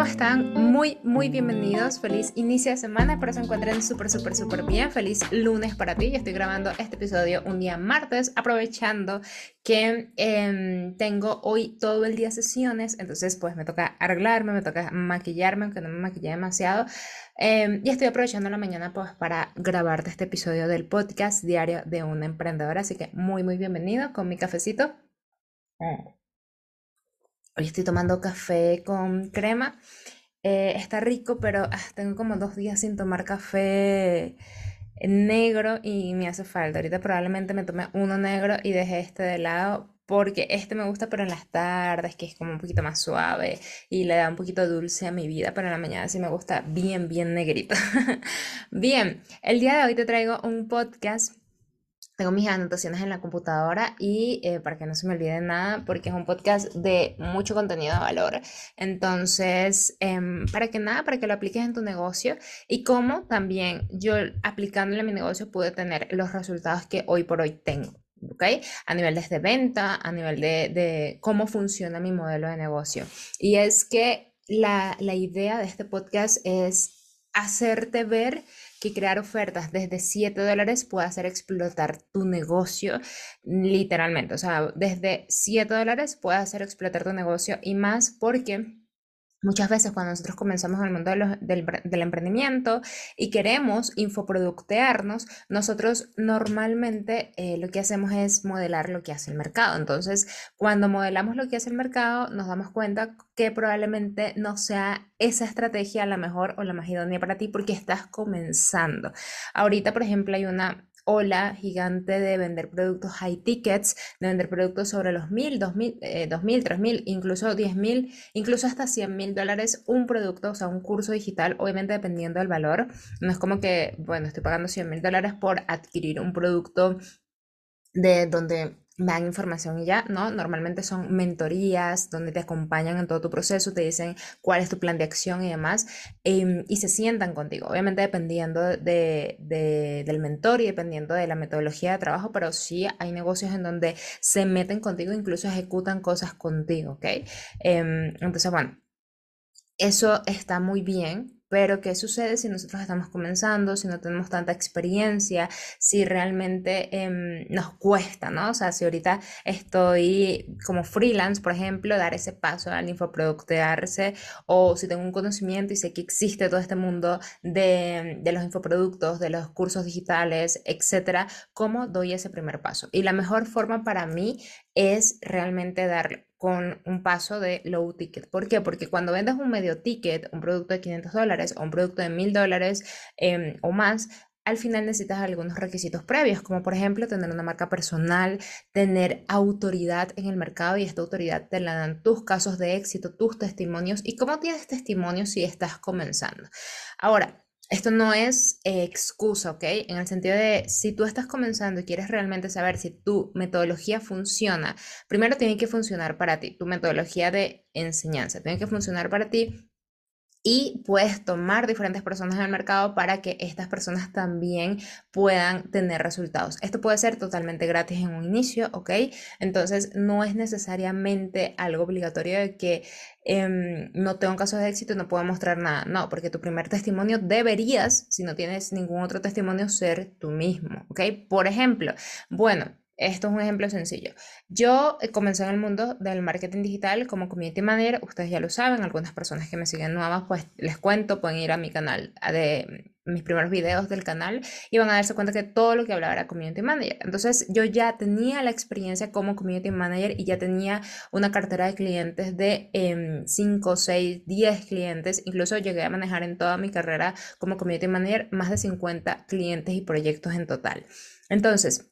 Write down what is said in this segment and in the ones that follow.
¿cómo están? Muy, muy bienvenidos. Feliz inicio de semana. Espero se encuentren súper, súper, súper bien. Feliz lunes para ti. Yo estoy grabando este episodio un día martes, aprovechando que em, tengo hoy todo el día sesiones. Entonces, pues me toca arreglarme, me toca maquillarme, aunque no me maquillé demasiado. Em, y estoy aprovechando la mañana pues para grabarte este episodio del podcast diario de una emprendedora. Así que muy, muy bienvenido con mi cafecito. Mm. Hoy estoy tomando café con crema. Eh, está rico, pero ah, tengo como dos días sin tomar café negro y me hace falta. Ahorita probablemente me tome uno negro y dejé este de lado porque este me gusta, pero en las tardes, que es como un poquito más suave y le da un poquito dulce a mi vida, pero en la mañana sí me gusta bien, bien negrito. bien, el día de hoy te traigo un podcast tengo mis anotaciones en la computadora y eh, para que no se me olvide nada, porque es un podcast de mucho contenido de valor. Entonces, em, para que nada, para que lo apliques en tu negocio y cómo también yo aplicándolo en mi negocio pude tener los resultados que hoy por hoy tengo. ¿ok? A nivel de venta, a nivel de, de, cómo funciona mi modelo de negocio. Y es que la, la idea de este podcast es hacerte ver que crear ofertas desde 7 dólares puede hacer explotar tu negocio literalmente. O sea, desde 7 dólares puede hacer explotar tu negocio y más porque Muchas veces cuando nosotros comenzamos en el mundo del, emprendimiento y queremos infoproductearnos, nosotros normalmente eh, lo que hacemos es modelar lo que hace el mercado. Entonces, cuando modelamos lo que hace el mercado, nos damos cuenta que probablemente no sea esa estrategia la mejor o la más idónea para ti porque estás comenzando. Ahorita, por ejemplo, hay una ola gigante de vender productos high tickets, de vender productos sobre los mil, dos mil, eh, dos mil, tres mil, incluso diez mil, incluso hasta cien mil dólares un producto, o sea, un curso digital, obviamente dependiendo del valor. No es como que, bueno, estoy pagando cien mil dólares por adquirir un producto de donde dan información y ya, ¿no? Normalmente son mentorías donde te acompañan en todo tu proceso, te dicen cuál es tu plan de acción y demás, em, y se sientan contigo, obviamente dependiendo de, del mentor y dependiendo de la metodología de trabajo, pero sí hay negocios en donde se meten contigo, incluso ejecutan cosas contigo, ¿ok? Em, entonces, bueno, eso está muy bien, pero, ¿qué sucede si nosotros estamos comenzando, si no tenemos tanta experiencia, si realmente em, nos cuesta, ¿no? O sea, si ahorita estoy como freelance, por ejemplo, dar ese paso al infoproductearse, o si tengo un conocimiento y sé que existe todo este mundo de, los infoproductos, de los cursos digitales, etcétera, ¿cómo doy ese primer paso? Y la mejor forma para mí es realmente dar con un paso de low ticket. ¿Por qué? Porque cuando vendes un medio ticket, un producto de 500 dólares o un producto de 1000 dólares em, o más, al final necesitas algunos requisitos previos, como por ejemplo tener una marca personal, tener autoridad en el mercado y esta autoridad te la dan tus casos de éxito, tus testimonios y cómo tienes testimonios si estás comenzando. Ahora, esto no es eh, excusa, ¿ok? En el sentido de si tú estás comenzando y quieres realmente saber si tu metodología funciona, primero tiene que funcionar para ti, tu metodología de enseñanza, tiene que funcionar para ti y puedes tomar diferentes personas en el mercado para que estas personas también puedan tener resultados. Esto puede ser totalmente gratis en un inicio, ¿ok? Entonces no es necesariamente algo obligatorio de que em, no tengo casos de éxito no puedo mostrar nada. No, porque tu primer testimonio deberías, si no tienes ningún otro testimonio, ser tú mismo, ¿ok? Por ejemplo, bueno, esto es un ejemplo sencillo. Yo eh, comencé en el mundo del marketing digital como community manager, ustedes ya lo saben, algunas personas que me siguen nuevas, pues les cuento, pueden ir a mi canal de mis primeros videos del canal y van a darse cuenta que todo lo que hablaba era community manager. Entonces yo ya tenía la experiencia como community manager y ya tenía una cartera de clientes de 5, 6, 10 clientes. Incluso llegué a manejar en toda mi carrera como community manager más de 50 clientes y proyectos en total. Entonces,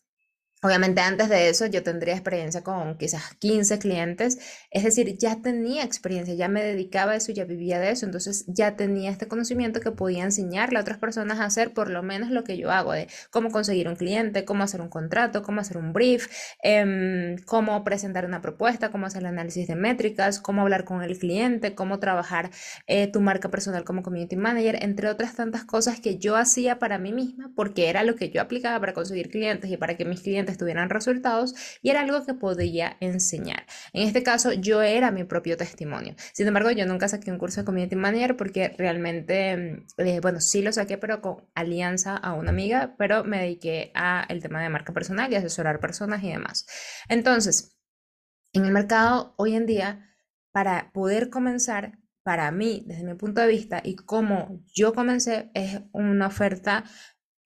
Obviamente antes de eso yo tendría experiencia con quizás 15 clientes, es decir, ya tenía experiencia, ya me dedicaba a eso, ya vivía de eso, entonces ya tenía este conocimiento que podía enseñarle a otras personas a hacer por lo menos lo que yo hago, de cómo conseguir un cliente, cómo hacer un contrato, cómo hacer un brief, em, cómo presentar una propuesta, cómo hacer el análisis de métricas, cómo hablar con el cliente, cómo trabajar eh, tu marca personal como community manager, entre otras tantas cosas que yo hacía para mí misma porque era lo que yo aplicaba para conseguir clientes y para que mis clientes clientes tuvieran resultados y era algo que podía enseñar. En este caso, yo era mi propio testimonio. Sin embargo, yo nunca saqué un curso de Community Manager porque realmente, eh, bueno, sí lo saqué, pero con alianza a una amiga, pero me dediqué a el tema de marca personal y asesorar personas y demás. Entonces, en el mercado hoy en día, para poder comenzar, para mí, desde mi punto de vista y cómo yo comencé, es una oferta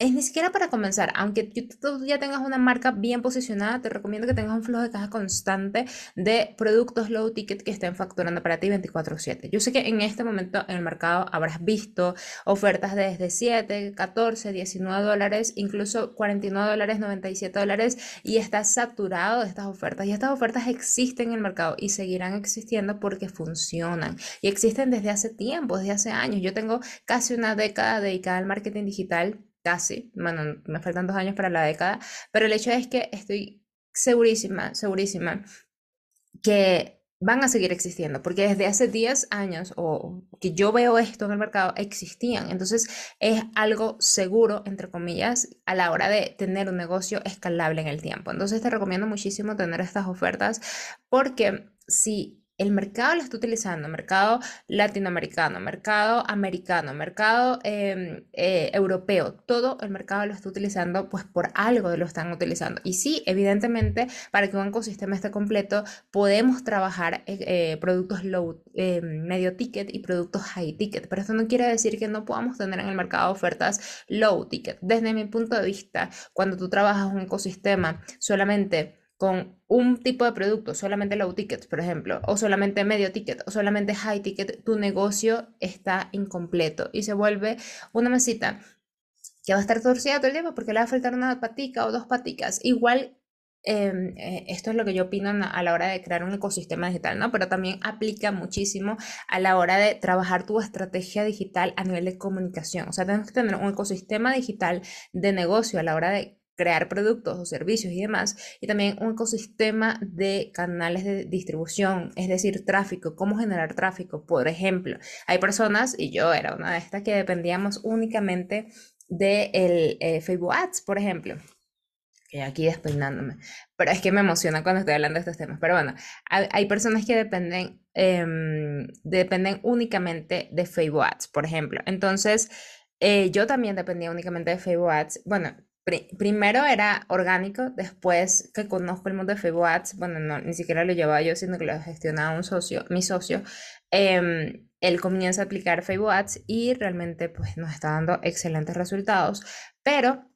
es ni siquiera para comenzar, aunque tú ya tengas una marca bien posicionada, te recomiendo que tengas un flujo de caja constante de productos low ticket que estén facturando para ti 24/7. Yo sé que en este momento en el mercado habrás visto ofertas desde 7, 14, 19 dólares, incluso 49 dólares, 97 dólares y está saturado de estas ofertas. Y estas ofertas existen en el mercado y seguirán existiendo porque funcionan y existen desde hace tiempo, desde hace años. Yo tengo casi una década dedicada al marketing digital casi, bueno, me faltan dos años para la década, pero el hecho es que estoy segurísima, segurísima que van a seguir existiendo, porque desde hace 10 años o que yo veo esto en el mercado, existían. Entonces es algo seguro, entre comillas, a la hora de tener un negocio escalable en el tiempo. Entonces te recomiendo muchísimo tener estas ofertas porque si el mercado lo está utilizando, mercado latinoamericano, mercado americano, mercado em, eh, europeo, todo el mercado lo está utilizando, pues por algo lo están utilizando. Y sí, evidentemente, para que un ecosistema esté completo, podemos trabajar eh, eh, productos low, medio ticket y productos high ticket, pero esto no quiere decir que no podamos tener en el mercado ofertas low ticket. Desde mi punto de vista, cuando tú trabajas un ecosistema solamente con un tipo de producto, solamente low ticket, por ejemplo, o solamente medio ticket, o solamente high ticket, tu negocio está incompleto y se vuelve una mesita que va a estar torcida todo el tiempo porque le va a faltar una patica o dos paticas. Igual, em, eh, esto es lo que yo opino a la hora de crear un ecosistema digital, ¿no? Pero también aplica muchísimo a la hora de trabajar tu estrategia digital a nivel de comunicación. O sea, tenemos que tener un ecosistema digital de negocio a la hora de crear productos o servicios y demás, y también un ecosistema de canales de distribución, es decir, tráfico, cómo generar tráfico. Por ejemplo, hay personas, y yo era una de estas, que dependíamos únicamente de eh, Facebook Ads, por ejemplo. Aquí despeinándome. Pero es que me emociona cuando estoy hablando de estos temas. Pero bueno, hay, personas que dependen, em, dependen únicamente de Facebook Ads, por ejemplo. Entonces, eh, yo también dependía únicamente de Facebook Ads. Bueno, primero era orgánico, después que conozco el mundo de Facebook Ads, bueno, no, ni siquiera lo llevaba yo, sino que lo gestionaba un socio, mi socio, em, él comienza a aplicar Facebook Ads y realmente pues nos está dando excelentes resultados, pero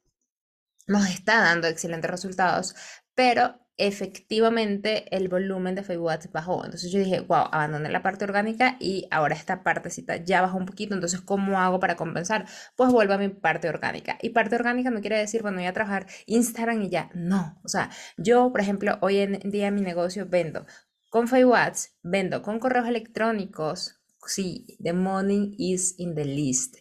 nos está dando excelentes resultados, pero efectivamente el volumen de Facebook bajó. Entonces yo dije, wow, abandoné la parte orgánica y ahora esta partecita ya bajó un poquito. Entonces, ¿cómo hago para compensar? Pues vuelvo a mi parte orgánica. Y parte orgánica no quiere decir, bueno, voy a trabajar Instagram y ya. No. O sea, yo, por ejemplo, hoy en día mi negocio vendo con Facebook vendo con correos electrónicos, Sí, the money is in the list.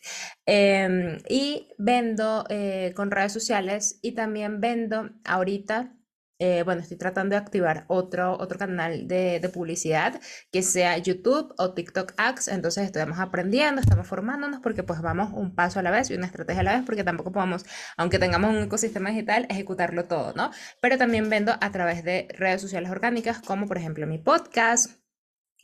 Em, y vendo eh, con redes sociales y también vendo ahorita eh, bueno, estoy tratando de activar otro, otro canal de, de, publicidad que sea YouTube o TikTok Ads. Entonces estamos aprendiendo, estamos formándonos porque pues vamos un paso a la vez y una estrategia a la vez porque tampoco podemos, aunque tengamos un ecosistema digital, ejecutarlo todo, ¿no? Pero también vendo a través de redes sociales orgánicas como por ejemplo mi podcast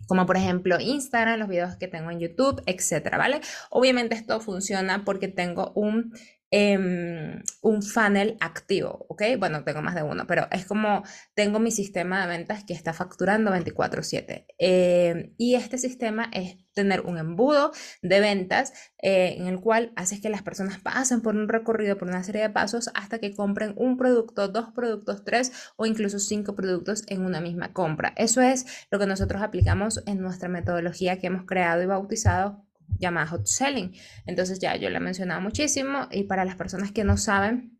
como por ejemplo Instagram, los videos que tengo en YouTube, etcétera, ¿vale? Obviamente esto funciona porque tengo un Em, un funnel activo, ¿ok? Bueno, tengo más de uno, pero es como tengo mi sistema de ventas que está facturando 24/7. Em, y este sistema es tener un embudo de ventas eh, en el cual haces que las personas pasen por un recorrido, por una serie de pasos hasta que compren un producto, dos productos, tres o incluso cinco productos en una misma compra. Eso es lo que nosotros aplicamos en nuestra metodología que hemos creado y bautizado llamada hot selling. Entonces ya yo la he mencionado muchísimo y para las personas que no saben,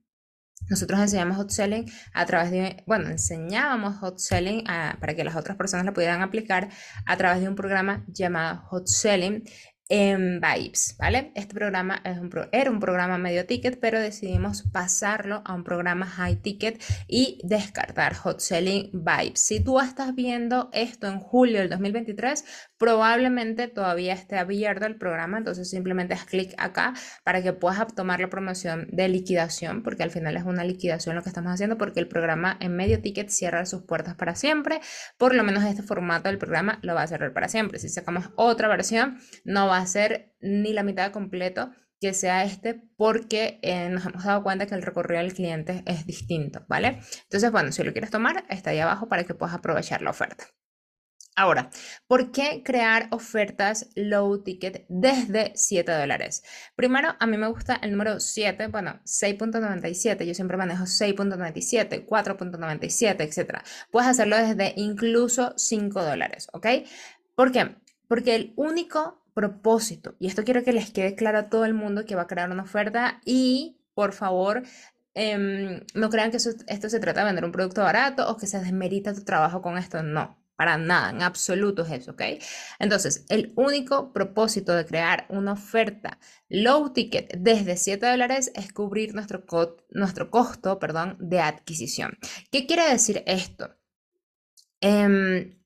nosotros enseñamos hot selling a través de, bueno, enseñábamos hot selling para que las otras personas la pudieran aplicar a través de un programa llamado hot selling en Vibes, ¿vale? Este programa es un era un programa medio ticket, pero decidimos pasarlo a un programa high ticket y descartar Hot Selling Vibes. Si tú estás viendo esto en julio del 2023, probablemente todavía esté abierto el programa, entonces simplemente haz clic acá para que puedas tomar la promoción de liquidación, porque al final es una liquidación lo que estamos haciendo, porque el programa en medio ticket cierra sus puertas para siempre, por lo menos este formato del programa lo va a cerrar para siempre. Si sacamos otra versión, no va a ser ni la mitad completo que sea este porque eh, nos hemos dado cuenta que el recorrido del cliente es distinto, ¿vale? Entonces, bueno, si lo quieres tomar, está ahí abajo para que puedas aprovechar la oferta. Ahora, ¿por qué crear ofertas low ticket desde 7 dólares? Primero, a mí me gusta el número 7, bueno, 6.97, yo siempre manejo 6.97, 4.97, etc. Puedes hacerlo desde incluso 5 dólares, ¿ok? ¿Por qué? Porque el único propósito. Y esto quiero que les quede claro a todo el mundo que va a crear una oferta y por favor em, no crean que esto se trata de vender un producto barato o que se desmerita tu trabajo con esto. No, para nada, en absoluto es eso, ¿ok? Entonces, el único propósito de crear una oferta low ticket desde 7 dólares es cubrir nuestro, nuestro costo perdón, de adquisición. ¿Qué quiere decir esto? Em,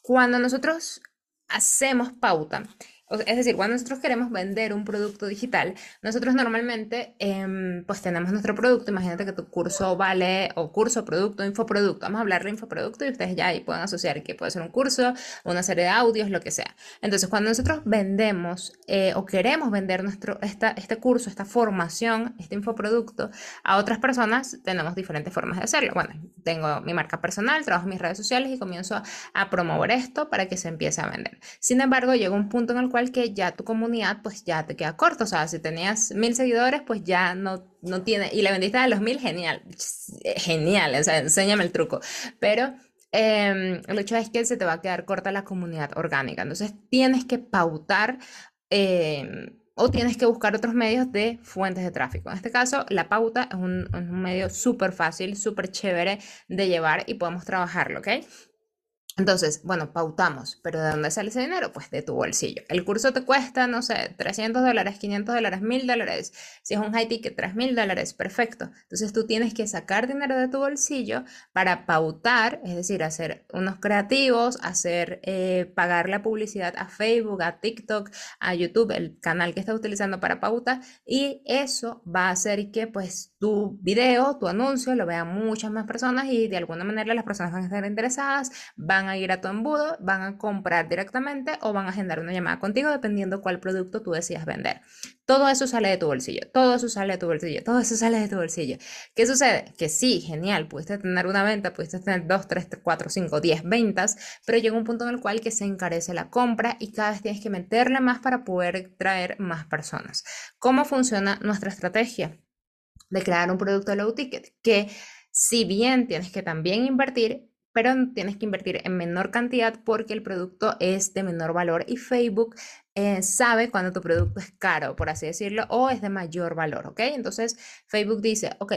cuando nosotros hacemos pauta, es decir, cuando nosotros queremos vender un producto digital, nosotros normalmente em, pues tenemos nuestro producto. Imagínate que tu curso vale, o curso, producto, infoproducto. Vamos a hablar de infoproducto y ustedes ya ahí pueden asociar que puede ser un curso, una serie de audios, lo que sea. Entonces, cuando nosotros vendemos eh, o queremos vender nuestro, esta, este curso, esta formación, este infoproducto a otras personas, tenemos diferentes formas de hacerlo. Bueno, tengo mi marca personal, trabajo en mis redes sociales y comienzo a promover esto para que se empiece a vender. Sin embargo, llega un punto en el cual que ya tu comunidad pues ya te queda corto, o sea, si tenías mil seguidores pues ya no, no tiene, y la vendiste a los mil, genial, genial, o sea, enséñame el truco, pero em, el hecho es que se te va a quedar corta la comunidad orgánica, entonces tienes que pautar. Em, o tienes que buscar otros medios de fuentes de tráfico. En este caso, la pauta es un, un medio súper fácil, súper chévere de llevar y podemos trabajarlo, ¿ok? Entonces, bueno, pautamos, pero ¿de dónde sale ese dinero? Pues de tu bolsillo. El curso te cuesta, no sé, 300 dólares, 500 dólares, 1000 dólares. Si es un high ticket, 3000 dólares, perfecto. Entonces tú tienes que sacar dinero de tu bolsillo para pautar, es decir, hacer unos creativos, hacer, eh, pagar la publicidad a Facebook, a TikTok, a YouTube, el canal que estás utilizando para pauta. Y eso va a hacer que pues tu video, tu anuncio, lo vean muchas más personas y de alguna manera las personas van a estar interesadas, van van a ir a tu embudo, van a comprar directamente o van a agendar una llamada contigo dependiendo cuál producto tú decidas vender. Todo eso sale de tu bolsillo, todo eso sale de tu bolsillo, todo eso sale de tu bolsillo. ¿Qué sucede? Que sí, genial, pudiste tener una venta, pudiste tener 2, 3, 4, 5, 10 ventas, pero llega un punto en el cual que se encarece la compra y cada vez tienes que meterle más para poder traer más personas. ¿Cómo funciona nuestra estrategia de crear un producto low ticket? Que si bien tienes que también invertir, pero tienes que invertir en menor cantidad porque el producto es de menor valor y Facebook eh, sabe cuando tu producto es caro, por así decirlo, o es de mayor valor, ¿ok? Entonces Facebook dice, ok,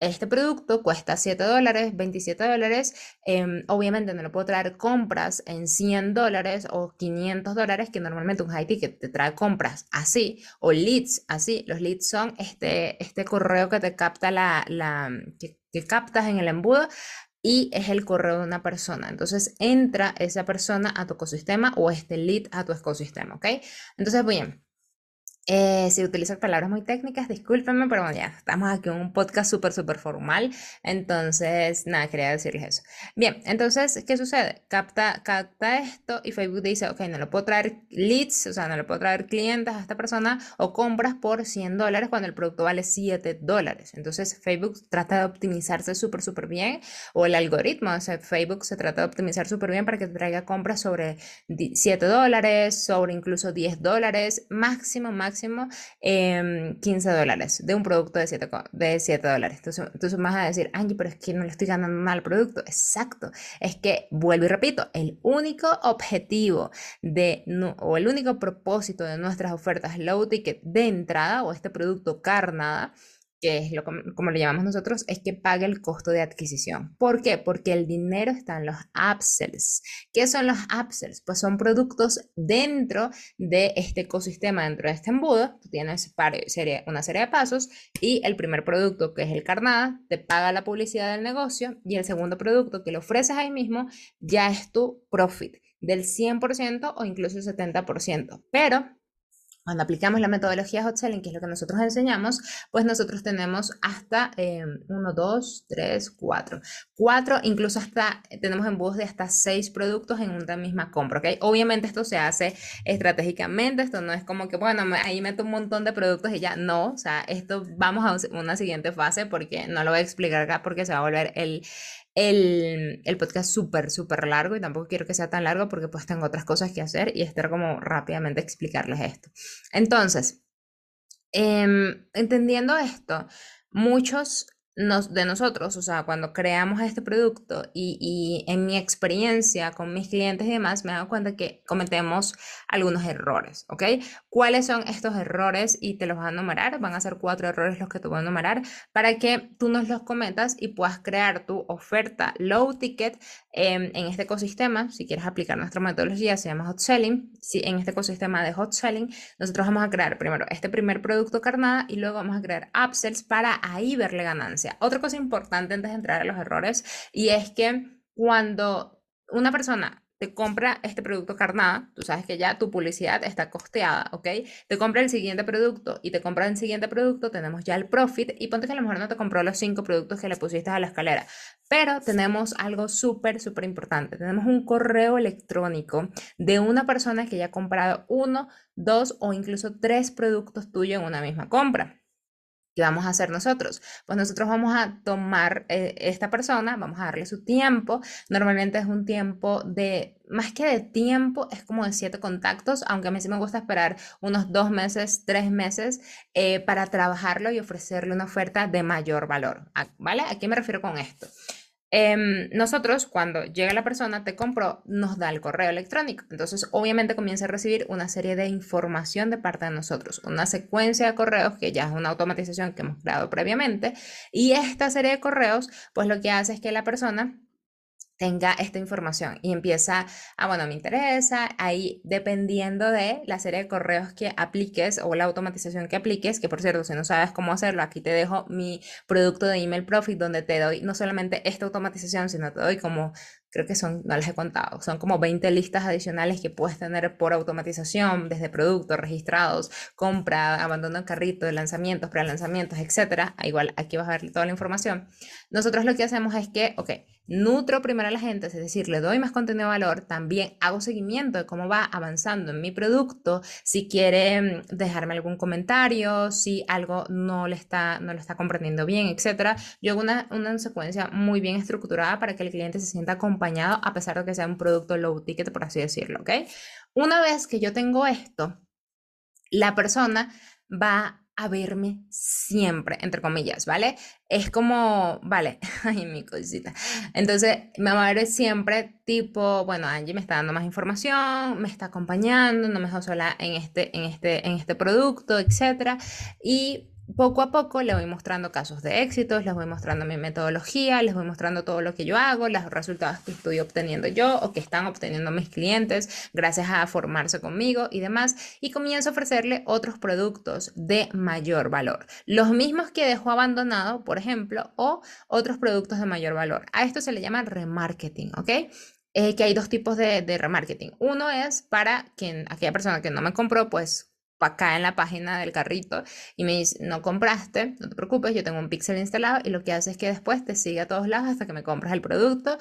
este producto cuesta 7 dólares, 27 dólares, em, obviamente no le puedo traer compras en 100 dólares o 500 dólares, que normalmente un high ticket te trae compras así, o leads así. Los leads son este, este correo que te capta la, que captas en el embudo y es el correo de una persona. Entonces entra esa persona a tu ecosistema o este lead a tu ecosistema, ¿ok? Entonces, bien, eh, si utilizas palabras muy técnicas, discúlpenme, pero bueno, ya estamos aquí en un podcast súper, súper formal. Entonces, nada, quería decirles eso. Bien, entonces, ¿qué sucede? Capta, capta esto y Facebook dice, ok, no le puedo traer leads, o sea, no le puedo traer clientes a esta persona o compras por 100 dólares cuando el producto vale 7 dólares. Entonces, Facebook trata de optimizarse súper, súper bien, o el algoritmo de Facebook se trata de optimizar súper bien para que te traiga compras sobre 7 dólares, sobre incluso 10 dólares, máximo, máximo 15 em, dólares de un producto de 7, de 7 dólares. Entonces, entonces vas a decir, Angie, pero es que no le estoy ganando nada al producto. Exacto. Es que, vuelvo y repito, el único objetivo de, o el único propósito de nuestras ofertas low ticket de entrada o este producto carnada que es lo como, lo llamamos nosotros, es que pague el costo de adquisición. ¿Por qué? Porque el dinero está en los upsells. ¿Qué son los upsells? Pues son productos dentro de este ecosistema, dentro de este embudo. Tú tienes una serie de pasos y el primer producto, que es el carnada, te paga la publicidad del negocio y el segundo producto que le ofreces ahí mismo ya es tu profit del 100% o incluso el 70%. Pero cuando aplicamos la metodología hot selling, que es lo que nosotros enseñamos, pues nosotros tenemos hasta 1, 2, 3, 4. 4, incluso hasta, tenemos embudos de hasta 6 productos en una misma compra, ¿ok? Obviamente esto se hace estratégicamente, esto no es como que, bueno, ahí meto un montón de productos y ya, no, o sea, esto vamos a una siguiente fase porque no lo voy a explicar acá porque se va a volver el, el, el podcast súper, súper largo y tampoco quiero que sea tan largo porque pues tengo otras cosas que hacer y estar como rápidamente explicarles esto. Entonces, em, entendiendo esto, muchos de nosotros, o sea, cuando creamos este producto y, y, en mi experiencia con mis clientes y demás, me he dado cuenta que cometemos algunos errores, ¿ok? ¿Cuáles son estos errores? Y te los voy a enumerar, van a ser cuatro errores los que te voy a enumerar para que tú nos los cometas y puedas crear tu oferta low ticket en este ecosistema. Si quieres aplicar nuestra metodología, se llama hot selling. Si en este ecosistema de hot selling, nosotros vamos a crear primero este primer producto carnada y luego vamos a crear upsells para ahí verle ganancia. Otra cosa importante antes de entrar a los errores y es que cuando una persona te compra este producto carnada, tú sabes que ya tu publicidad está costeada, ¿ok? Te compra el siguiente producto y te compra el siguiente producto, tenemos ya el profit y ponte que a lo mejor no te compró los cinco productos que le pusiste a la escalera, pero tenemos algo súper, súper importante. Tenemos un correo electrónico de una persona que ya ha comprado uno, dos o incluso tres productos tuyos en una misma compra. ¿Qué vamos a hacer nosotros? Pues nosotros vamos a tomar eh, esta persona, vamos a darle su tiempo. Normalmente es un tiempo de, más que de tiempo, es como de siete contactos, aunque a mí sí me gusta esperar unos dos meses, tres meses eh, para trabajarlo y ofrecerle una oferta de mayor valor. ¿Vale? ¿A qué me refiero con esto? Em, nosotros, cuando llega la persona, te compró, nos da el correo electrónico. Entonces, obviamente comienza a recibir una serie de información de parte de nosotros, una secuencia de correos que ya es una automatización que hemos creado previamente. Y esta serie de correos, pues lo que hace es que la persona tenga esta información y empieza, ah, bueno, me interesa, ahí dependiendo de la serie de correos que apliques o la automatización que apliques, que por cierto, si no sabes cómo hacerlo, aquí te dejo mi producto de email profit donde te doy no solamente esta automatización, sino te doy como creo que son, no les he contado, son como 20 listas adicionales que puedes tener por automatización, desde productos registrados, compra, abandono de carrito, lanzamientos, pre-lanzamientos, etc. Ah, igual aquí vas a ver toda la información. Nosotros lo que hacemos es que, ok, nutro primero a la gente, es decir, le doy más contenido de valor, también hago seguimiento de cómo va avanzando en mi producto, si quiere mm, dejarme algún comentario, si algo no le está, no lo está comprendiendo bien, etc. Yo hago una, una secuencia muy bien estructurada para que el cliente se sienta acompañado a pesar de que sea un producto low ticket, por así decirlo, ¿ok? Una vez que yo tengo esto, la persona va a verme siempre, entre comillas, ¿vale? Es como, vale, ay, mi cosita. Entonces, me va a ver siempre tipo, bueno, Angie me está dando más información, me está acompañando, no me deja sola en este, en este, en este producto, etc. Y poco a poco les voy mostrando casos de éxitos, les voy mostrando mi metodología, les voy mostrando todo lo que yo hago, los resultados que estoy obteniendo yo o que están obteniendo mis clientes gracias a formarse conmigo y demás. Y comienzo a ofrecerle otros productos de mayor valor. Los mismos que dejó abandonado, por ejemplo, o otros productos de mayor valor. A esto se le llama remarketing, ¿ok? Eh, que hay dos tipos de, de remarketing. Uno es para quien, aquella persona que no me compró, pues acá en la página del carrito y me dice, no compraste, no te preocupes, yo tengo un pixel instalado y lo que hace es que después te sigue a todos lados hasta que me compras el producto.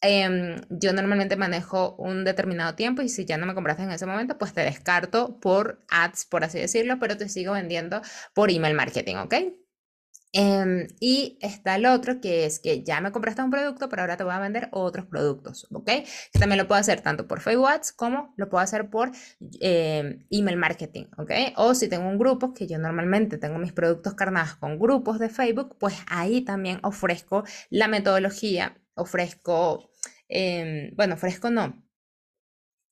Em, yo normalmente manejo un determinado tiempo y si ya no me compraste en ese momento, pues te descarto por ads, por así decirlo, pero te sigo vendiendo por email marketing, ¿ok? Em, y está el otro que es que ya me compraste un producto, pero ahora te voy a vender otros productos, ¿ok? Que también lo puedo hacer tanto por Facebook como lo puedo hacer por em, email marketing, ¿ok? O si tengo un grupo, que yo normalmente tengo mis productos carnados con grupos de Facebook, pues ahí también ofrezco la metodología, ofrezco, em, bueno, ofrezco no,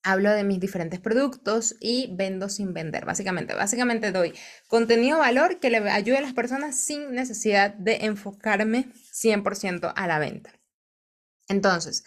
hablo de mis diferentes productos y vendo sin vender, básicamente. Básicamente doy contenido valor que le ayude a las personas sin necesidad de enfocarme 100% a la venta. Entonces,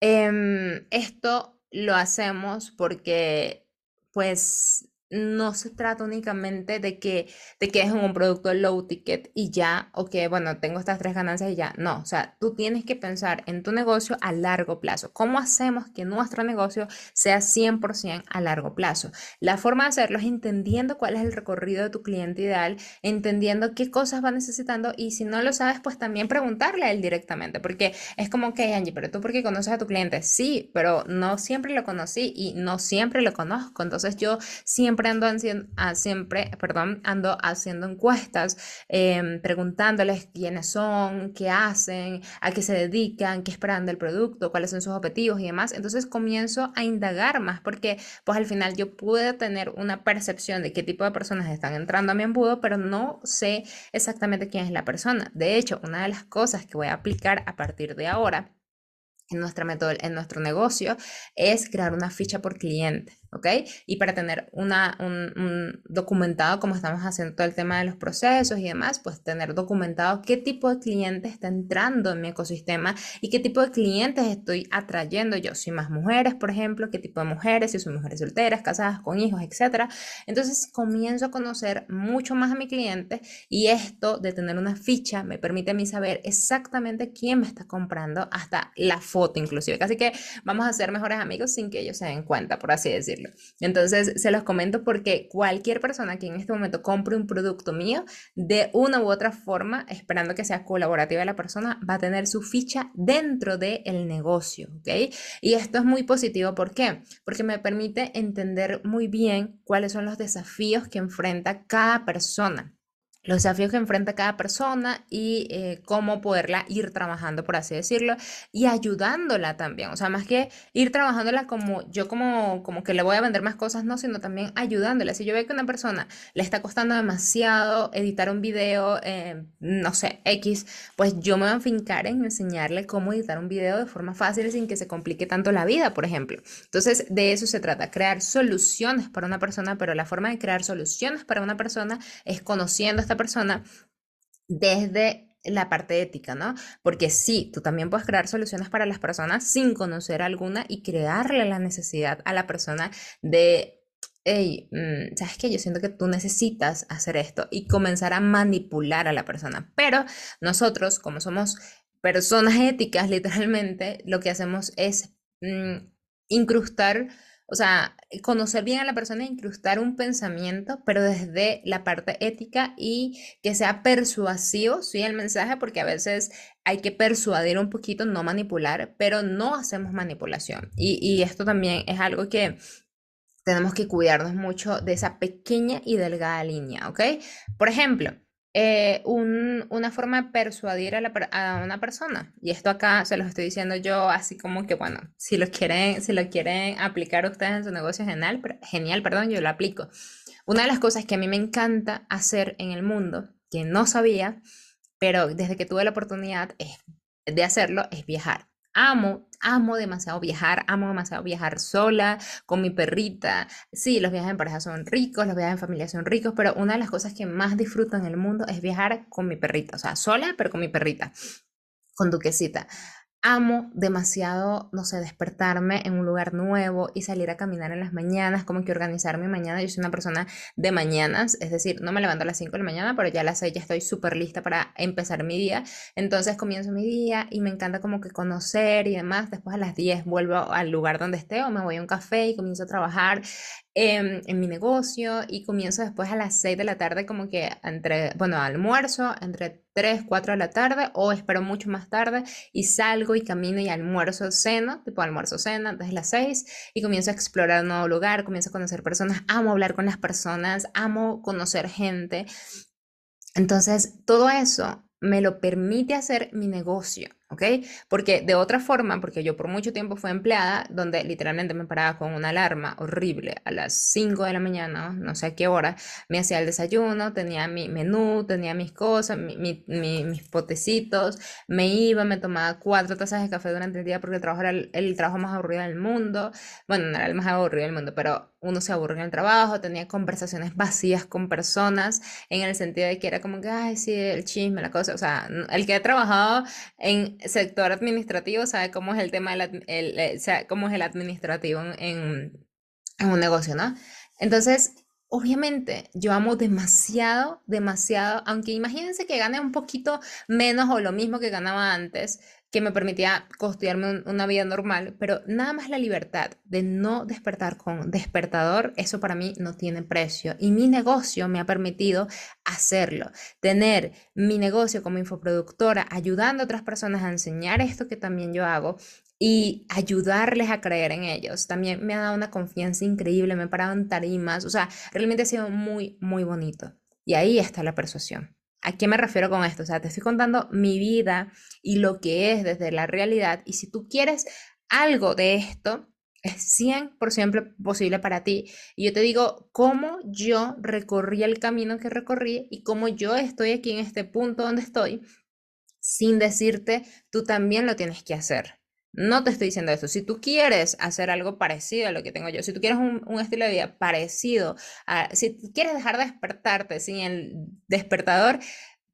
em, esto lo hacemos porque, pues, no se trata únicamente de que te quedes en un producto low ticket y ya, o que, bueno, tengo estas tres ganancias y ya. No, o sea, tú tienes que pensar en tu negocio a largo plazo. ¿Cómo hacemos que nuestro negocio sea 100% a largo plazo? La forma de hacerlo es entendiendo cuál es el recorrido de tu cliente ideal, entendiendo qué cosas va necesitando y si no lo sabes, pues también preguntarle a él directamente, porque es como que, Angie, pero tú porque conoces a tu cliente, sí, pero no siempre lo conocí y no siempre lo conozco. Entonces yo siempre ah, siempre, perdón, ando haciendo encuestas, em, preguntándoles quiénes son, qué hacen, a qué se dedican, qué esperan del producto, cuáles son sus objetivos y demás. Entonces comienzo a indagar más porque pues al final yo pude tener una percepción de qué tipo de personas están entrando a mi embudo, pero no sé exactamente quién es la persona. De hecho, una de las cosas que voy a aplicar a partir de ahora en, nuestra en nuestro negocio es crear una ficha por cliente. ¿ok? Y para tener una, un, documentado, como estamos haciendo todo el tema de los procesos y demás, pues tener documentado qué tipo de clientes está entrando en mi ecosistema y qué tipo de clientes estoy atrayendo yo. Si más mujeres, por ejemplo, qué tipo de mujeres, si son mujeres solteras, casadas, con hijos, etcétera. Entonces comienzo a conocer mucho más a mi cliente y esto de tener una ficha me permite a mí saber exactamente quién me está comprando, hasta la foto inclusive. Así que vamos a ser mejores amigos sin que ellos se den cuenta, por así decirlo. Entonces, se los comento porque cualquier persona que en este momento compre un producto mío, de una u otra forma, esperando que sea colaborativa la persona, va a tener su ficha dentro del negocio, ¿ok? Y esto es muy positivo, ¿por qué? Porque me permite entender muy bien cuáles son los desafíos que enfrenta cada persona los desafíos que enfrenta cada persona y eh, cómo poderla ir trabajando, por así decirlo, y ayudándola también. O sea, más que ir trabajándola como yo como, como que le voy a vender más cosas, no, sino también ayudándola. Si yo veo que una persona le está costando demasiado editar un video, eh, no sé, X, pues yo me voy a enfincar en enseñarle cómo editar un video de forma fácil sin que se complique tanto la vida, por ejemplo. Entonces, de eso se trata, crear soluciones para una persona, pero la forma de crear soluciones para una persona es conociendo persona desde la parte ética, ¿no? Porque sí, tú también puedes crear soluciones para las personas sin conocer alguna y crearle la necesidad a la persona de hey, mm, ¿sabes qué? Yo siento que tú necesitas hacer esto y comenzar a manipular a la persona. Pero nosotros, como somos personas éticas, literalmente, lo que hacemos es mm, incrustar o sea, conocer bien a la persona incrustar un pensamiento, pero desde la parte ética y que sea persuasivo, sí, el mensaje, porque a veces hay que persuadir un poquito, no manipular, pero no hacemos manipulación. Y, y esto también es algo que tenemos que cuidarnos mucho de esa pequeña y delgada línea, ¿ok? Por ejemplo, eh, una forma de persuadir a, una persona. Y esto acá se los estoy diciendo yo así como que, bueno, si lo quieren, si lo quieren aplicar ustedes en su negocio, genial, genial, perdón, yo lo aplico. Una de las cosas que a mí me encanta hacer en el mundo, que no sabía, pero desde que tuve la oportunidad de hacerlo, es viajar. Amo, amo demasiado viajar, amo demasiado viajar sola, con mi perrita. Sí, los viajes en pareja son ricos, los viajes en familia son ricos, pero una de las cosas que más disfruto en el mundo es viajar con mi perrita, o sea, sola, pero con mi perrita, con duquesita amo demasiado, no sé, despertarme en un lugar nuevo y salir a caminar en las mañanas, como que organizar mi mañana. Yo soy una persona de mañanas, es decir, no me levanto a las 5 de la mañana, pero ya a las 6 ya estoy súper lista para empezar mi día. Entonces comienzo mi día y me encanta como que conocer y demás. Después a las 10 vuelvo al lugar donde esté o me voy a un café y comienzo a trabajar en, en, mi negocio y comienzo después a las 6 de la tarde como que entre, bueno, almuerzo entre 3, 4 de la tarde o espero mucho más tarde y salgo y camino y almuerzo, cena, tipo almuerzo, cena, desde las 6 y comienzo a explorar un nuevo lugar, comienzo a conocer personas, amo hablar con las personas, amo conocer gente. Entonces, todo eso me lo permite hacer mi negocio. ¿Ok? Porque de otra forma, porque yo por mucho tiempo fui empleada, donde literalmente me paraba con una alarma horrible a las 5 de la mañana, no sé a qué hora, me hacía el desayuno, tenía mi menú, tenía mis cosas, mis potecitos, me iba, me tomaba cuatro tazas de café durante el día porque el trabajo era el, trabajo más aburrido del mundo, bueno, no era el más aburrido del mundo, pero uno se aburre en el trabajo, tenía conversaciones vacías con personas, en el sentido de que era como que, ay, sí, el chisme, la cosa, o sea, el que ha trabajado en sector administrativo sabe cómo es el tema, del, el, eh, cómo es el administrativo en, en, un negocio, ¿no? Entonces, Obviamente, yo amo demasiado, demasiado, aunque imagínense que gane un poquito menos o lo mismo que ganaba antes, que me permitía costearme una vida normal, pero nada más la libertad de no despertar con despertador, eso para mí no tiene precio. Y mi negocio me ha permitido hacerlo, tener mi negocio como infoproductora, ayudando a otras personas a enseñar esto que también yo hago y ayudarles a creer en ellos. También me ha dado una confianza increíble, me he parado en tarimas, o sea, realmente ha sido muy, muy bonito. Y ahí está la persuasión. ¿A qué me refiero con esto? O sea, te estoy contando mi vida y lo que es desde la realidad. Y si tú quieres algo de esto, es 100% posible para ti. Y yo te digo cómo yo recorrí el camino que recorrí y cómo yo estoy aquí en este punto donde estoy, sin decirte, tú también lo tienes que hacer. No te estoy diciendo eso. Si tú quieres hacer algo parecido a lo que tengo yo, si tú quieres un, estilo de vida parecido, a, si quieres dejar de despertarte sin el despertador,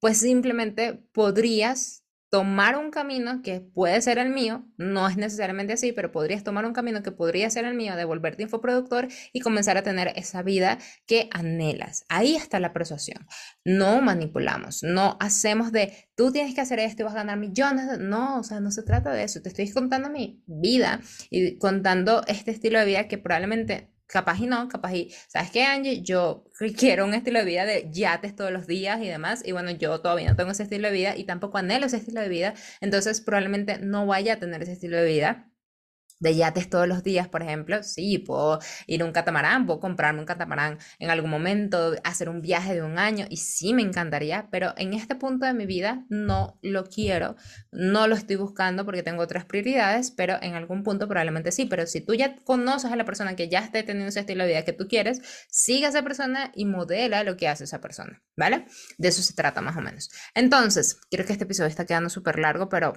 pues simplemente podrías tomar un camino que puede ser el mío, no es necesariamente así, pero podrías tomar un camino que podría ser el mío de volverte infoproductor y comenzar a tener esa vida que anhelas. Ahí está la persuasión. No manipulamos, no hacemos de tú tienes que hacer esto y vas a ganar millones. No, o sea, no se trata de eso. Te estoy contando mi vida y contando este estilo de vida que probablemente capaz y no, capaz y, ¿sabes qué, Angie? Yo quiero un estilo de vida de yates todos los días y demás, y bueno, yo todavía no tengo ese estilo de vida y tampoco anhelo ese estilo de vida, entonces probablemente no vaya a tener ese estilo de vida de yates todos los días, por ejemplo, sí, puedo ir a un catamarán, puedo comprarme un catamarán en algún momento, hacer un viaje de un año y sí me encantaría, pero en este punto de mi vida no lo quiero, no lo estoy buscando porque tengo otras prioridades, pero en algún punto probablemente sí, pero si tú ya conoces a la persona que ya esté teniendo ese estilo de vida que tú quieres, siga a esa persona y modela lo que hace esa persona, ¿vale? De eso se trata más o menos. Entonces, quiero que este episodio está quedando súper largo, pero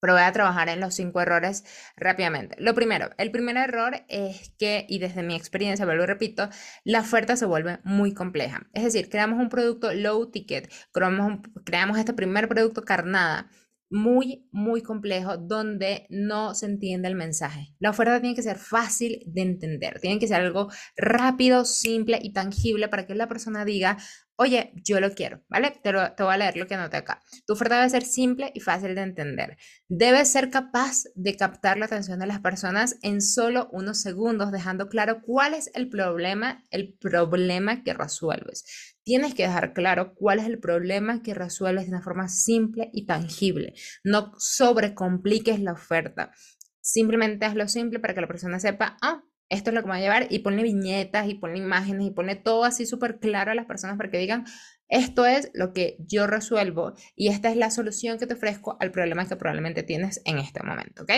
pero voy a trabajar en los cinco errores rápidamente. Lo primero, el primer error es que, y desde mi experiencia, lo repito, la oferta se vuelve muy compleja. Es decir, creamos un producto low ticket, creamos, creamos este primer producto carnada muy, muy complejo donde no se entiende el mensaje. La oferta tiene que ser fácil de entender, tiene que ser algo rápido, simple y tangible para que la persona diga, oye, yo lo quiero, ¿vale? Te, te voy a leer lo que anoté acá. Tu oferta debe ser simple y fácil de entender. Debes ser capaz de captar la atención de las personas en solo unos segundos, dejando claro cuál es el problema, el problema que resuelves. Tienes que dejar claro cuál es el problema que resuelves de una forma simple y tangible. No sobrecompliques la oferta. Simplemente hazlo simple para que la persona sepa, ah, esto es lo que me va a llevar y ponle viñetas y ponle imágenes y ponle todo así súper claro a las personas para que digan, esto es lo que yo resuelvo y esta es la solución que te ofrezco al problema que probablemente tienes en este momento, ¿ok?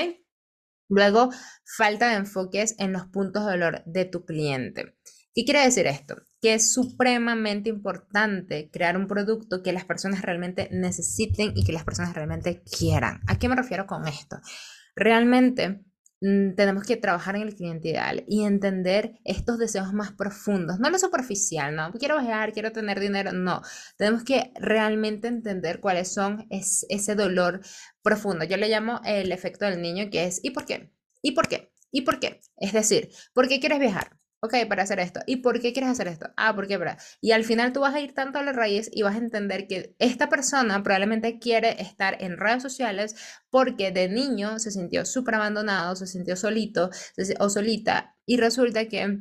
Luego, falta de enfoques en los puntos de dolor de tu cliente. ¿Qué quiere decir esto? Que es supremamente importante crear un producto que las personas realmente necesiten y que las personas realmente quieran. ¿A qué me refiero con esto? Realmente tenemos que trabajar en el cliente ideal y entender estos deseos más profundos, no lo superficial, no, quiero viajar, quiero tener dinero, no, tenemos que realmente entender cuáles son ese dolor profundo. Yo le llamo el efecto del niño, que es ¿y por qué? ¿Y por qué? ¿Y por qué? Es decir, ¿por qué quieres viajar? Ok, para hacer esto. ¿Y por qué quieres hacer esto? Ah, ¿por qué? Para... Y al final tú vas a ir tanto a la raíz y vas a entender que esta persona probablemente quiere estar en redes sociales porque de niño se sintió súper abandonado, se sintió solito o solita y resulta que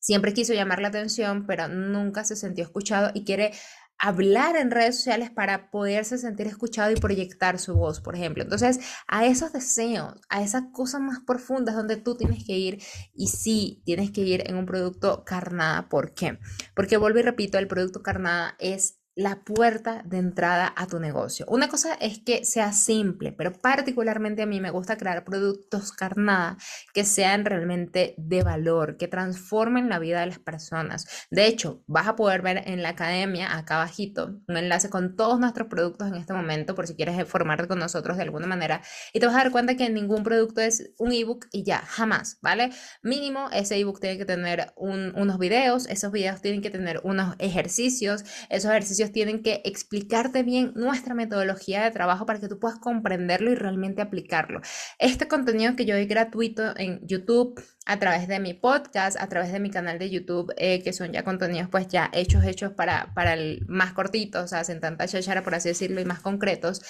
siempre quiso llamar la atención, pero nunca se sintió escuchado y quiere hablar en redes sociales para poderse sentir escuchado y proyectar su voz, por ejemplo. Entonces, a esos deseos, a esas cosas más profundas donde tú tienes que ir y sí, tienes que ir en un producto carnada. ¿Por qué? Porque vuelvo y repito, el producto carnada es la puerta de entrada a tu negocio. Una cosa es que sea simple, pero particularmente a mí me gusta crear productos carnada que sean realmente de valor, que transformen la vida de las personas. De hecho, vas a poder ver en la academia, acá abajito, un enlace con todos nuestros productos en este momento, por si quieres formarte con nosotros de alguna manera, y te vas a dar cuenta que ningún producto es un ebook y ya, jamás, ¿vale? Mínimo, ese ebook tiene que tener unos videos, esos videos tienen que tener unos ejercicios, esos ejercicios tienen que explicarte bien nuestra metodología de trabajo para que tú puedas comprenderlo y realmente aplicarlo. Este contenido que yo doy gratuito en YouTube, a través de mi podcast, a través de mi canal de YouTube, eh, que son ya contenidos pues ya hechos, hechos para, para el más cortitos, o sea, sin tanta chachara, por así decirlo, y más concretos.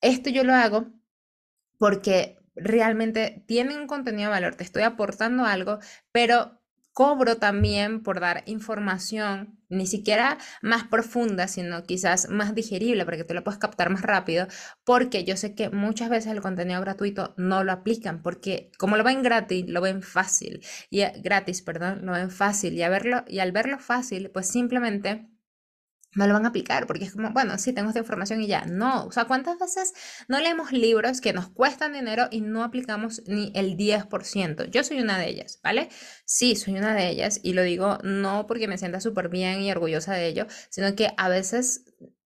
Esto yo lo hago porque realmente tienen un contenido de valor, te estoy aportando algo, pero cobro también por dar información, ni siquiera más profunda, sino quizás más digerible para que tú lo puedas captar más rápido, porque yo sé que muchas veces el contenido gratuito no lo aplican, porque como lo ven gratis, lo ven fácil, y gratis, perdón, lo ven fácil, y, verlo, y al verlo fácil, pues simplemente no lo van a aplicar, porque es como, bueno, sí, tengo esta información y ya. No, o sea, ¿cuántas veces no leemos libros que nos cuestan dinero y no aplicamos ni el 10%? Yo soy una de ellas, ¿vale? Sí, soy una de ellas y lo digo no porque me sienta súper bien y orgullosa de ello, sino que a veces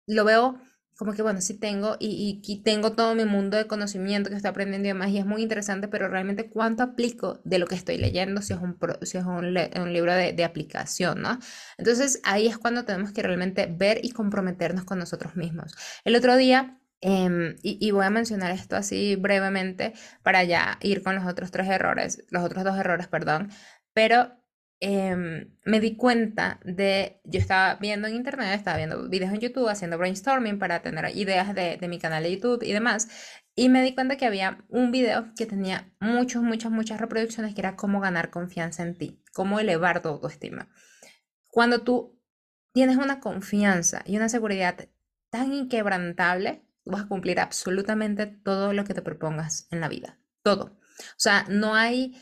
lo veo como que bueno, sí tengo y, y, tengo todo mi mundo de conocimiento que estoy aprendiendo y demás y es muy interesante, pero realmente cuánto aplico de lo que estoy leyendo si es un, si es un, un libro de, de, aplicación, ¿no? Entonces ahí es cuando tenemos que realmente ver y comprometernos con nosotros mismos. El otro día... Eh, y, y, voy a mencionar esto así brevemente para ya ir con los otros tres errores, los otros dos errores, perdón, pero Em, me di cuenta de, yo estaba viendo en internet, estaba viendo videos en YouTube, haciendo brainstorming para tener ideas de, de mi canal de YouTube y demás, y me di cuenta que había un video que tenía muchas, muchas, muchas reproducciones, que era cómo ganar confianza en ti, cómo elevar tu autoestima. Cuando tú tienes una confianza y una seguridad tan inquebrantable, vas a cumplir absolutamente todo lo que te propongas en la vida, todo. O sea, no hay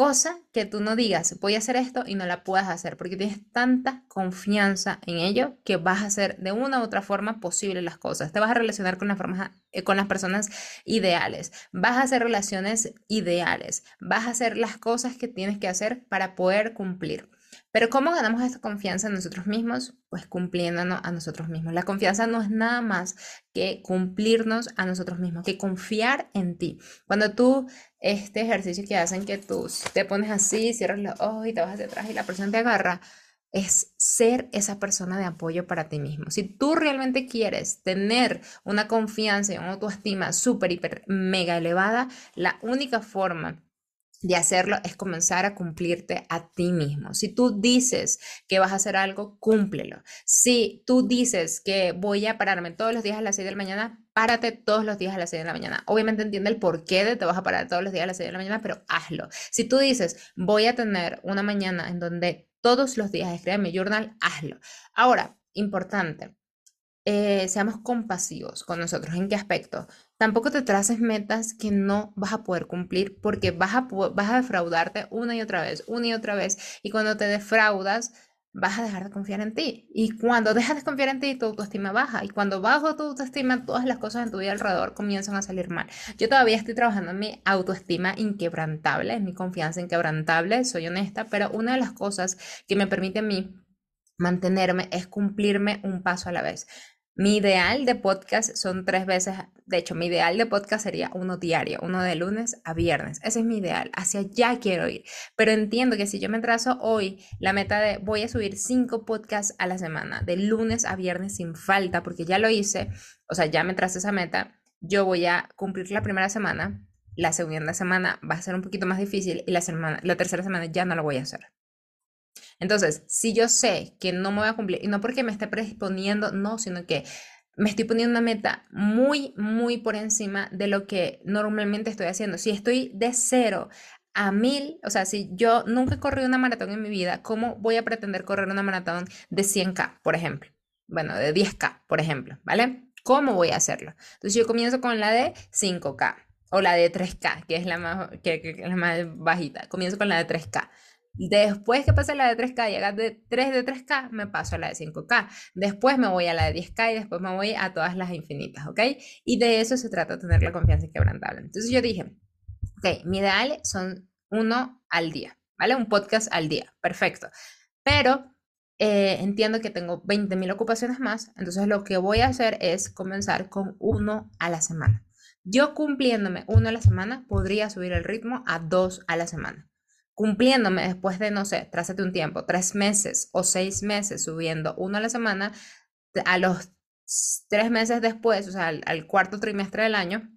cosa que tú no digas, voy a hacer esto y no la puedas hacer, porque tienes tanta confianza en ello que vas a hacer de una u otra forma posible las cosas. Te vas a relacionar con, eh, con las personas ideales, vas a hacer relaciones ideales, vas a hacer las cosas que tienes que hacer para poder cumplir. Pero ¿cómo ganamos esta confianza en nosotros mismos? Pues cumpliéndonos a nosotros mismos. La confianza no es nada más que cumplirnos a nosotros mismos, que confiar en ti. Cuando tú, este ejercicio que hacen que tú te pones así, cierras los ojos y te vas hacia atrás y la persona te agarra, es ser esa persona de apoyo para ti mismo. Si tú realmente quieres tener una confianza y una autoestima súper, hiper, mega elevada, la única forma de hacerlo es comenzar a cumplirte a ti mismo. Si tú dices que vas a hacer algo, cúmplelo. Si tú dices que voy a pararme todos los días a las 6 de la mañana, párate todos los días a las 6 de la mañana. Obviamente entiende el porqué de te vas a parar todos los días a las 6 de la mañana, pero hazlo. Si tú dices, voy a tener una mañana en donde todos los días escribe mi journal, hazlo. Ahora, importante, eh, seamos compasivos con nosotros. ¿En qué aspecto? Tampoco te traces metas que no vas a poder cumplir porque vas a, vas a defraudarte una y otra vez, una y otra vez. Y cuando te defraudas, vas a dejar de confiar en ti. Y cuando dejas de confiar en ti, tu autoestima baja. Y cuando bajo tu autoestima, todas las cosas en tu vida alrededor comienzan a salir mal. Yo todavía estoy trabajando en mi autoestima inquebrantable, en mi confianza inquebrantable, soy honesta, pero una de las cosas que me permite a mí mantenerme es cumplirme un paso a la vez. Mi ideal de podcast son tres veces, de hecho, mi ideal de podcast sería uno diario, uno de lunes a viernes. Ese es mi ideal, hacia allá quiero ir. Pero entiendo que si yo me trazo hoy la meta de voy a subir cinco podcasts a la semana, de lunes a viernes sin falta, porque ya lo hice, o sea, ya me trazo esa meta, yo voy a cumplir la primera semana, la segunda semana va a ser un poquito más difícil y la, semana, la tercera semana ya no lo voy a hacer. Entonces, si yo sé que no me voy a cumplir, y no porque me esté predisponiendo, no, sino que me estoy poniendo una meta muy, muy por encima de lo que normalmente estoy haciendo. Si estoy de cero a mil, o sea, si yo nunca he corrido una maratón en mi vida, ¿cómo voy a pretender correr una maratón de 100K, por ejemplo? Bueno, de 10K, por ejemplo, ¿vale? ¿Cómo voy a hacerlo? Entonces yo comienzo con la de 5K o la de 3K, que es la más, que, que es la más bajita. Comienzo con la de 3K. Después que pase la de 3K y haga de 3 de 3K, me paso a la de 5K. Después me voy a la de 10K y después me voy a todas las infinitas, ¿ok? Y de eso se trata, tener la confianza inquebrantable. Entonces yo dije, ok, mi ideal son uno al día, ¿vale? Un podcast al día, perfecto. Pero eh, entiendo que tengo 20.000 ocupaciones más, entonces lo que voy a hacer es comenzar con uno a la semana. Yo cumpliéndome uno a la semana, podría subir el ritmo a dos a la semana cumpliéndome después de, no sé, trázate un tiempo, tres meses o seis meses subiendo uno a la semana, a los tres meses después, o sea, al cuarto trimestre del año,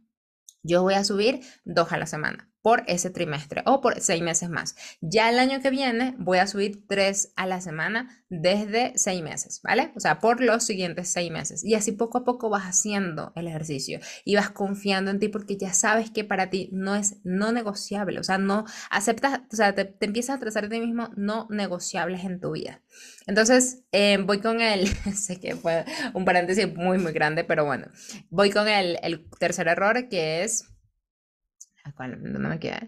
yo voy a subir dos a la semana por ese trimestre o por seis meses más. Ya el año que viene voy a subir tres a la semana desde seis meses, ¿vale? O sea, por los siguientes seis meses. Y así poco a poco vas haciendo el ejercicio y vas confiando en ti porque ya sabes que para ti no es no negociable, o sea, no aceptas, o sea, te, empiezas a trazar a ti mismo no negociables en tu vida. Entonces, eh, voy con el, sé que fue un paréntesis muy, muy grande, pero bueno, voy con el, el tercer error que es me queda?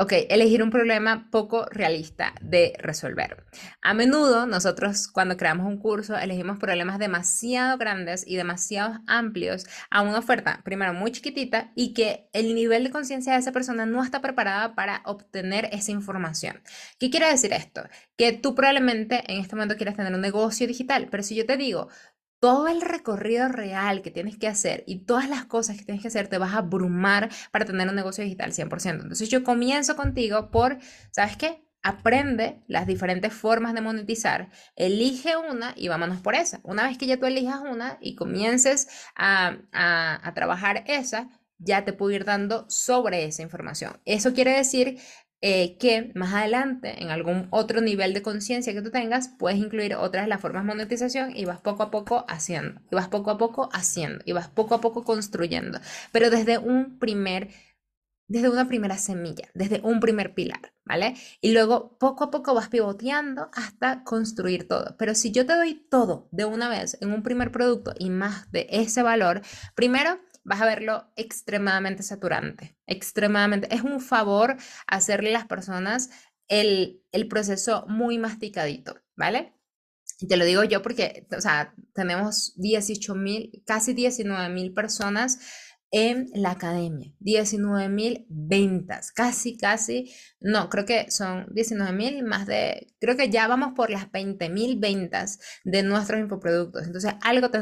Ok, elegir un problema poco realista de resolver. A menudo nosotros cuando creamos un curso elegimos problemas demasiado grandes y demasiado amplios a una oferta, primero muy chiquitita y que el nivel de conciencia de esa persona no está preparada para obtener esa información. ¿Qué quiere decir esto? Que tú probablemente en este momento quieres tener un negocio digital, pero si yo te digo, todo el recorrido real que tienes que hacer y todas las cosas que tienes que hacer te vas a abrumar para tener un negocio digital 100%. Entonces yo comienzo contigo por, ¿sabes qué? Aprende las diferentes formas de monetizar, elige una y vámonos por esa. Una vez que ya tú elijas una y comiences a, a, a trabajar esa, ya te puedo ir dando sobre esa información. Eso quiere decir eh, que más adelante, en algún otro nivel de conciencia que tú tengas, puedes incluir otras las formas de monetización y vas poco a poco haciendo, y vas poco a poco haciendo, y vas poco a poco construyendo, pero desde un primer, desde una primera semilla, desde un primer pilar, ¿vale? Y luego poco a poco vas pivoteando hasta construir todo. Pero si yo te doy todo de una vez en un primer producto y más de ese valor, primero vas a verlo extremadamente saturante, extremadamente. Es un favor hacerle a las personas el, el proceso muy masticadito, ¿vale? Y te lo digo yo porque, o sea, tenemos 18 mil, casi 19 mil personas en la academia. 19 mil ventas, casi, casi, no, creo que son 19 mil más de, creo que ya vamos por las 20 mil ventas de nuestros infoproductos. Entonces, algo te,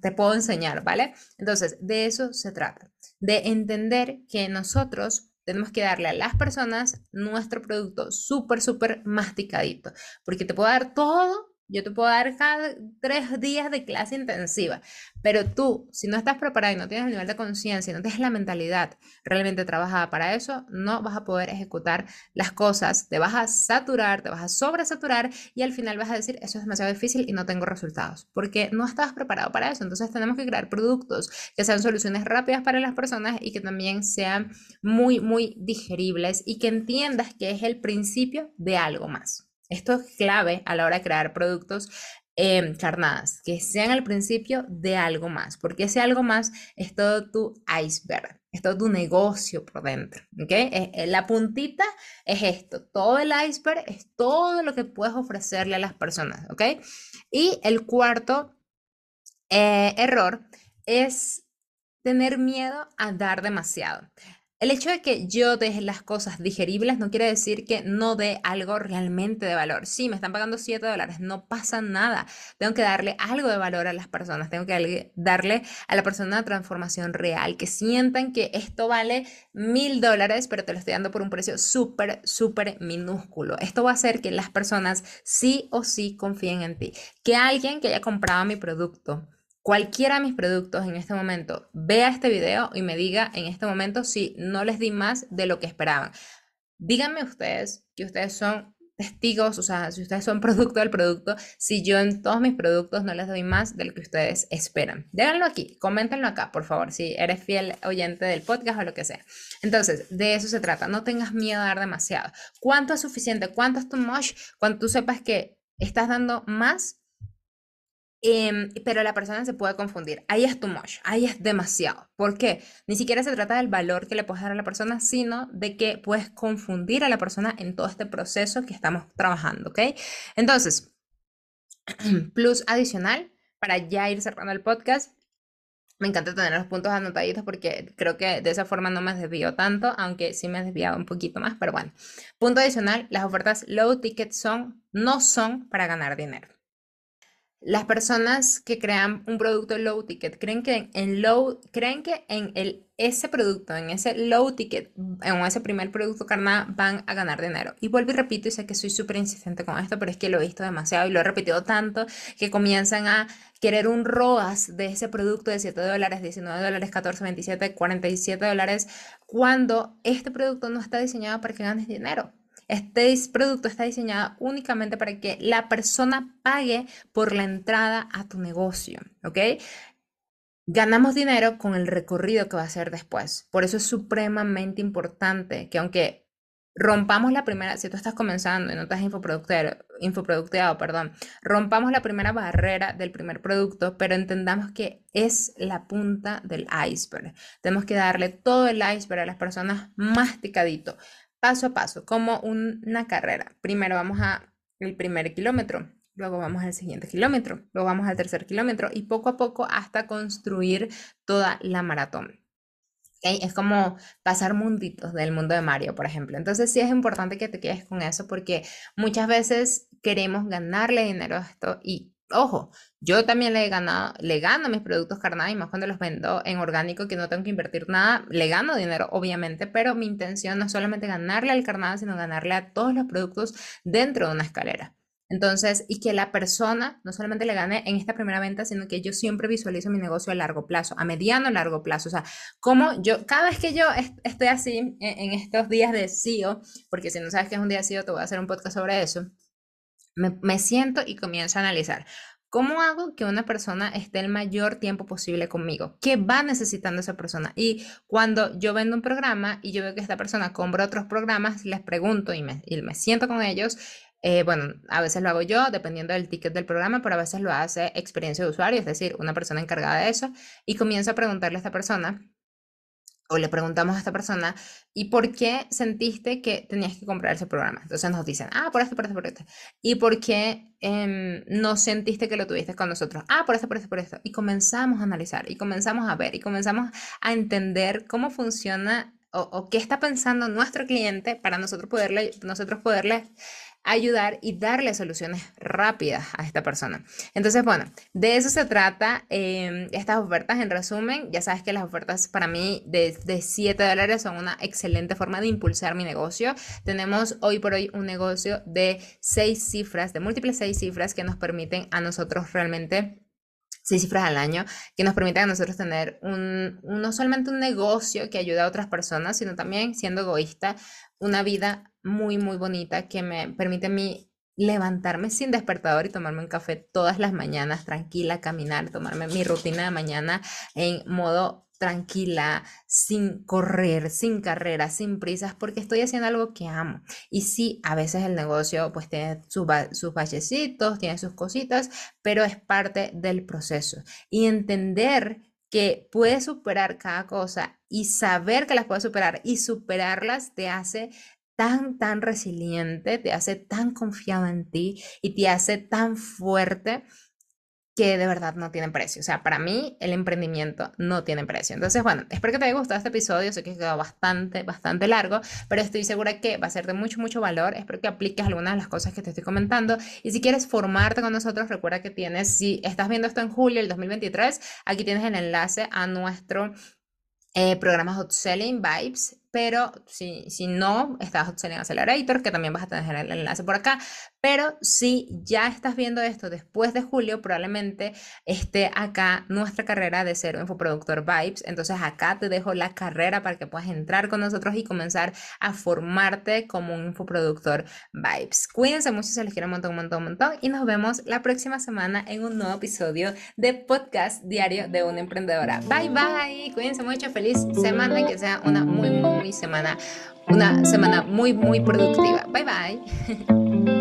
te, puedo enseñar, ¿vale? Entonces, de eso se trata, de entender que nosotros tenemos que darle a las personas nuestro producto súper, súper masticadito, porque te puedo dar todo yo te puedo dar cada tres días de clase intensiva, pero tú, si no estás preparado y no tienes el nivel de conciencia, no tienes la mentalidad realmente trabajada para eso, no vas a poder ejecutar las cosas, te vas a saturar, te vas a sobresaturar y al final vas a decir, eso es demasiado difícil y no tengo resultados, porque no estabas preparado para eso. Entonces tenemos que crear productos que sean soluciones rápidas para las personas y que también sean muy, muy digeribles y que entiendas que es el principio de algo más. Esto es clave a la hora de crear productos eh, carnadas, que sean al principio de algo más, porque ese algo más es todo tu iceberg, es todo tu negocio por dentro. Eh, eh, la puntita es esto, todo el iceberg es todo lo que puedes ofrecerle a las personas, ¿ok? Y el cuarto error es tener miedo a dar demasiado. El hecho de que yo deje las cosas digeribles no quiere decir que no dé algo realmente de valor. Sí, me están pagando 7 dólares, no pasa nada. Tengo que darle algo de valor a las personas, tengo que darle a la persona una transformación real, que sientan que esto vale mil dólares, pero te lo estoy dando por un precio súper, súper minúsculo. Esto va a hacer que las personas sí o sí confíen en ti. Que alguien que haya comprado mi producto cualquiera de mis productos en este momento vea este video y me diga en este momento si no les di más de lo que esperaban. Díganme ustedes que ustedes son testigos, o sea, si ustedes son producto del producto, si yo en todos mis productos no les doy más de lo que ustedes esperan. Déjenlo aquí, coméntenlo acá, por favor, si eres fiel oyente del podcast o lo que sea. Entonces, de eso se trata, no tengas miedo a dar demasiado. ¿Cuánto es suficiente? ¿Cuánto es too much? Cuando tú sepas que estás dando más Em, pero la persona se puede confundir. Ahí es too much, ahí es demasiado. ¿Por qué? Ni siquiera se trata del valor que le puedes dar a la persona, sino de que puedes confundir a la persona en todo este proceso que estamos trabajando, ¿ok? Entonces, plus adicional, para ya ir cerrando el podcast, me encanta tener los puntos anotaditos porque creo que de esa forma no me desvío tanto, aunque sí me he desviado un poquito más, pero bueno. Punto adicional, las ofertas low ticket son, no son para ganar dinero. Las personas que crean un producto low ticket creen que en low, creen que en el, ese producto, en ese low ticket, en ese primer producto carnada, van a ganar dinero. Y vuelvo y repito, y sé que soy súper insistente con esto, pero es que lo he visto demasiado y lo he repetido tanto que comienzan a querer un ROAS de ese producto de 7 dólares, 19 dólares, 14, 27, 47 dólares, cuando este producto no está diseñado para que ganes dinero. Este producto está diseñado únicamente para que la persona pague por la entrada a tu negocio, ¿ok? Ganamos dinero con el recorrido que va a hacer después. Por eso es supremamente importante que aunque rompamos la primera, si tú estás comenzando y no estás infoproducteado, perdón, rompamos la primera barrera del primer producto, pero entendamos que es la punta del iceberg. Tenemos que darle todo el iceberg a las personas masticadito paso a paso, como una carrera. Primero vamos a el primer kilómetro, luego vamos al siguiente kilómetro, luego vamos al tercer kilómetro y poco a poco hasta construir toda la maratón. Es como pasar munditos del mundo de Mario, por ejemplo. Entonces sí es importante que te quedes con eso porque muchas veces queremos ganarle dinero a esto y Ojo, yo también le he ganado, le gano mis productos carnales, más cuando los vendo en orgánico, que no tengo que invertir nada, le gano dinero, obviamente, pero mi intención no es solamente ganarle al carnal, sino ganarle a todos los productos dentro de una escalera. Entonces, y que la persona no solamente le gane en esta primera venta, sino que yo siempre visualizo mi negocio a largo plazo, a mediano largo plazo. O sea, como yo, cada vez que yo estoy así en, en estos días de CEO, porque si no sabes que es un día de CEO, te voy a hacer un podcast sobre eso me, siento y comienzo a analizar. ¿Cómo hago que una persona esté el mayor tiempo posible conmigo? ¿Qué va necesitando esa persona? Y cuando yo vendo un programa y yo veo que esta persona compra otros programas, les pregunto y me, siento con ellos. Eh, bueno, a veces lo hago yo, dependiendo del ticket del programa, pero a veces lo hace experiencia de usuario, es decir, una persona encargada de eso, y comienzo a preguntarle a esta persona o le preguntamos a esta persona, ¿y por qué sentiste que tenías que comprar ese programa? Entonces nos dicen, ah, por esto, por esto, por esto. ¿Y por qué em, no sentiste que lo tuviste con nosotros? Ah, por esto, por esto, por esto. Y comenzamos a analizar, y comenzamos a ver, y comenzamos a entender cómo funciona o, o qué está pensando nuestro cliente para nosotros poderle, nosotros poderle ayudar y darle soluciones rápidas a esta persona. Entonces, bueno, de eso se trata em, estas ofertas. En resumen, ya sabes que las ofertas para mí de, de 7 dólares son una excelente forma de impulsar mi negocio. Tenemos hoy por hoy un negocio de 6 cifras, de múltiples 6 cifras que nos permiten a nosotros realmente seis cifras al año, que nos permiten a nosotros tener un, no solamente un negocio que ayude a otras personas, sino también, siendo egoísta, una vida muy, muy bonita que me permite a mí levantarme sin despertador y tomarme un café todas las mañanas, tranquila, caminar, tomarme mi rutina de mañana en modo tranquila, sin correr, sin carreras, sin prisas, porque estoy haciendo algo que amo. Y sí, a veces el negocio pues tiene sus, sus vallecitos, tiene sus cositas, pero es parte del proceso. Y entender que puedes superar cada cosa y saber que las puedes superar y superarlas te hace tan, tan resiliente, te hace tan confiado en ti y te hace tan fuerte que de verdad no tiene precio. O sea, para mí el emprendimiento no tiene precio. Entonces, bueno, espero que te haya gustado este episodio. Sé que quedó bastante, bastante largo, pero estoy segura que va a ser de mucho, mucho valor. Espero que apliques algunas de las cosas que te estoy comentando. Y si quieres formarte con nosotros, recuerda que tienes, si estás viendo esto en julio del 2023, aquí tienes el enlace a nuestro eh, programa Hot Selling Vibes pero si, si no, estás Selling Accelerator, que también vas a tener el enlace por acá, pero si ya estás viendo esto después de julio, probablemente esté acá nuestra carrera de ser infoproductor Vibes. Entonces acá te dejo la carrera para que puedas entrar con nosotros y comenzar a formarte como un infoproductor Vibes. Cuídense mucho, se les quiero un montón, un montón, un montón. Y nos vemos la próxima semana en un nuevo episodio de Podcast Diario de una Emprendedora. Bye, bye. Cuídense mucho. Feliz semana y que sea una muy, muy semana. Una semana muy, muy productiva. Bye, bye.